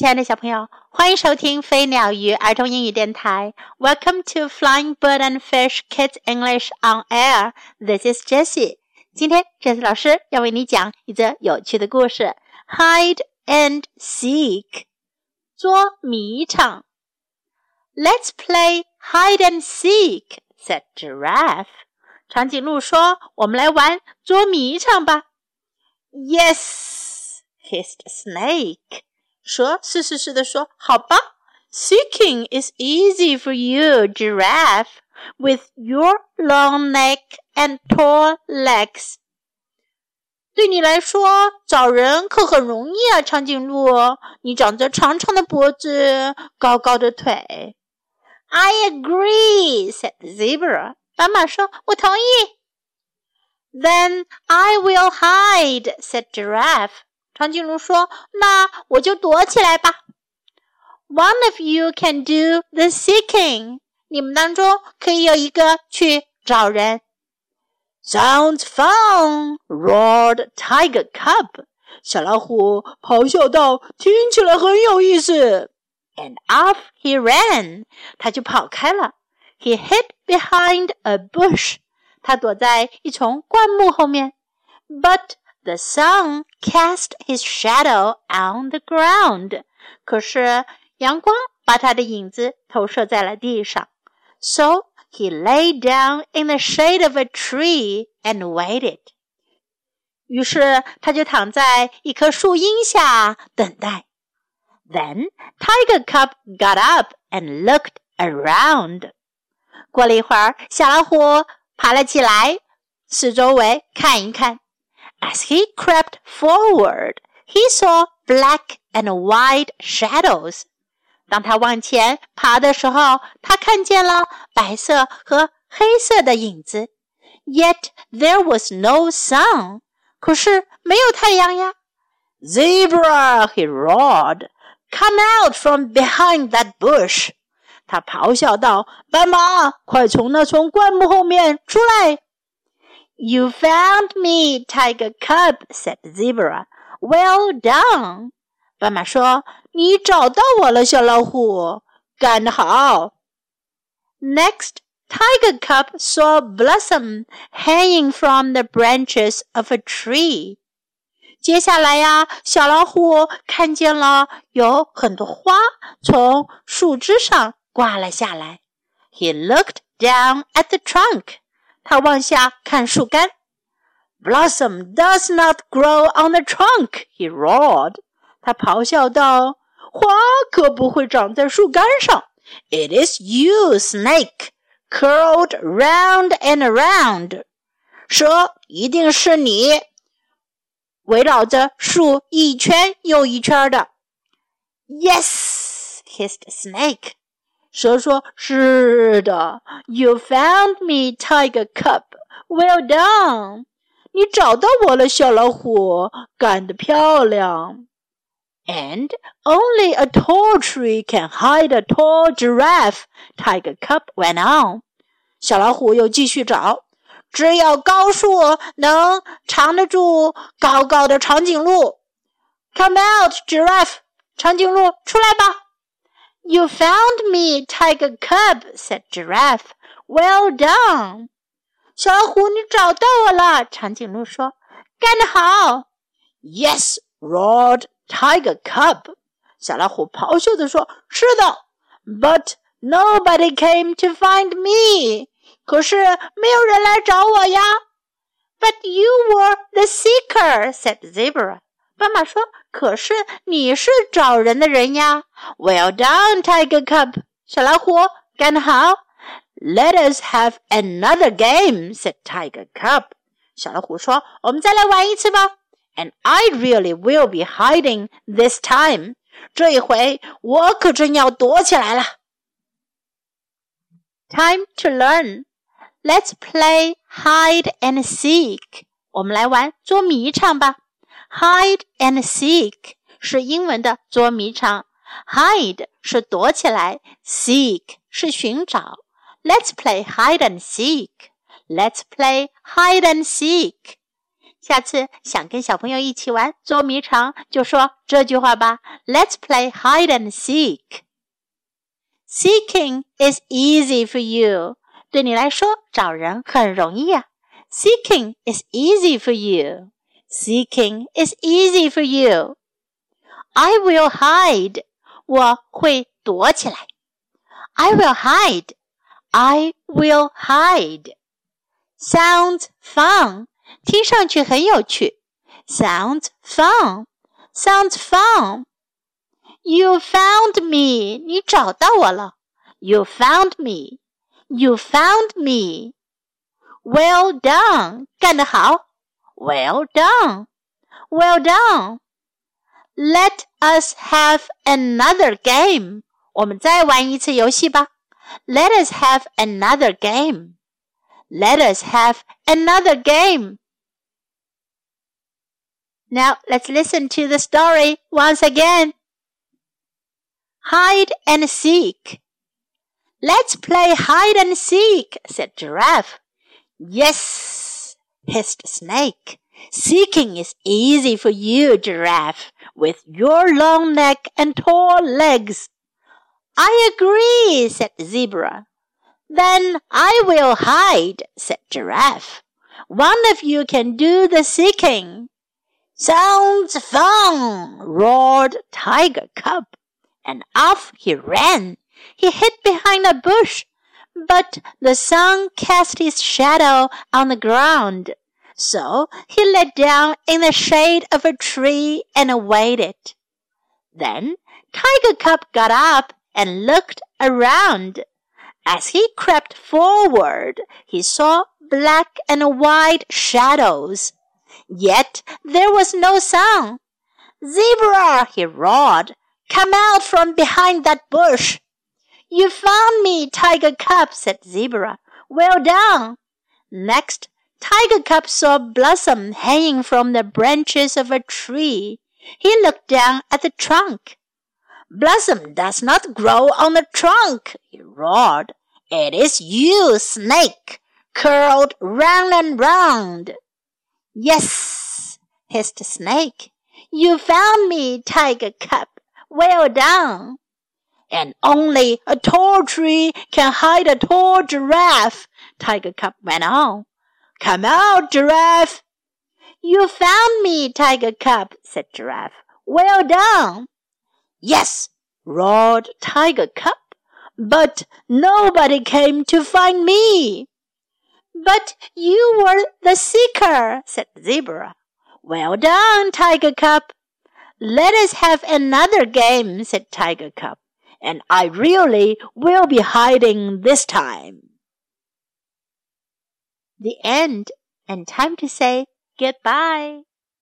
亲爱的小朋友，欢迎收听飞鸟鱼儿童英语电台。Welcome to Flying Bird and Fish Kids English on Air. This is Jessie. 今天，Jessie 老师要为你讲一则有趣的故事：Hide and Seek，捉迷藏。Let's play hide and seek," said Giraffe. 长颈鹿说：“我们来玩捉迷藏吧。” Yes, hissed Snake. 蛇是是是的说：“好吧，Seeking is easy for you, giraffe, with your long neck and tall legs。”对你来说，找人可很容易啊，长颈鹿，你长着长长的脖子，高高的腿。I agree, said the zebra. 斑马说：“我同意。” Then I will hide, said giraffe. 长颈鹿说：“那我就躲起来吧。” One of you can do the seeking。你们当中可以有一个去找人。Sounds fun! roared Tiger Cub。小老虎咆哮道：“听起来很有意思。” And off he ran。他就跑开了。He hid behind a bush。他躲在一丛灌木后面。But the sun cast his shadow on the ground. 可是阳光把他的影子投射在了地上。So he lay down in the shade of a tree and waited. 于是他就躺在一棵树荫下等待。Then Tiger Cub got up and looked around. 过了一会儿，小老虎爬了起来，四周围看一看。 as he crept forward, he saw black and white shadows. 当他往前爬的时候，他看见了白色和黑色的影子。Yet there was no sun. 可是没有太阳呀。Zebra, he roared, come out from behind that bush. 他咆哮道：“斑马，快从那丛灌木后面出来！” You found me, Tiger Cub," said Zebra. "Well done." 斑马说：“你找到我了，小老虎，干得好。” Next, Tiger Cub saw Blossom hanging from the branches of a tree. 接下来呀，小老虎看见了有很多花从树枝上挂了下来。He looked down at the trunk. 他往下看树干。Blossom does not grow on the trunk, he roared. 他咆哮道：“花可不会长在树干上。It is you, snake, curled round and around. 蛇一定是你，围绕着树一圈又一圈的。Yes, hissed snake. 蛇说：“是的，You found me, Tiger Cub. Well done. 你找到我了，小老虎，干得漂亮。” And only a tall tree can hide a tall giraffe. Tiger Cub went on. 小老虎又继续找，只有高树能藏得住高高的长颈鹿。Come out, giraffe! 长颈鹿，出来吧。You found me, Tiger Cub," said Giraffe. "Well done." 小老虎，你找到我了。长颈鹿说：“干得好。” Yes, roared Tiger Cub. 小老虎咆哮地说：“是的。” But nobody came to find me. 可是没有人来找我呀。But you were the seeker," said Zebra. 斑马说：“ 可是你是找人的人呀。” Well done, Tiger Cub，小老虎干得好。Let us have another game, said Tiger Cub。小老虎说：“我们再来玩一次吧。” And I really will be hiding this time。这一回我可真要躲起来了。Time to learn. Let's play hide and seek。我们来玩捉迷藏吧。 Hide and seek 是英文的捉迷藏，hide 是躲起来，seek 是寻找。Let's play hide and seek. Let's play hide and seek. 下次想跟小朋友一起玩捉迷藏，就说这句话吧：Let's play hide and seek. Seeking is easy for you. 对你来说，找人很容易啊。Seeking is easy for you. Seeking is easy for you. I will hide. 我会躲起来。I will hide. I will hide. Sounds fun. 听上去很有趣。Sounds fun. Sounds fun. You found me. 你找到我了。You found me. You found me. Well done. 干得好。 Well done. Well done. Let us have another game. 我们再玩一次游戏吧。Let us have another game. Let us have another game. Now let's listen to the story once again. Hide and seek. Let's play hide and seek, said Giraffe. Yes, hissed Snake. Seeking is easy for you, Giraffe, with your long neck and tall legs. I agree, said Zebra. Then I will hide, said Giraffe. One of you can do the seeking. Sounds fun, roared Tiger Cub, and off he ran. He hid behind a bush, but the sun cast his shadow on the ground. So he lay down in the shade of a tree and waited. Then Tiger Cub got up and looked around. As he crept forward, he saw black and white shadows. Yet there was no sound. Zebra, he roared, come out from behind that bush. You found me, Tiger Cub, said Zebra. Well done. Next, Tiger Cub saw Blossom hanging from the branches of a tree. He looked down at the trunk. Blossom does not grow on the trunk, he roared. It is you, Snake, curled round and round. Yes, hissed Snake. You found me, Tiger Cub. Well done. And only a tall tree can hide a tall giraffe, Tiger Cub went on. Come out, Giraffe. You found me, Tiger Cub, said Giraffe. Well done. Yes, roared Tiger Cub, but nobody came to find me. But you were the seeker, said Zebra. Well done, Tiger Cub. Let us have another game, said Tiger Cub, and I really will be hiding this time. The end, and time to say goodbye.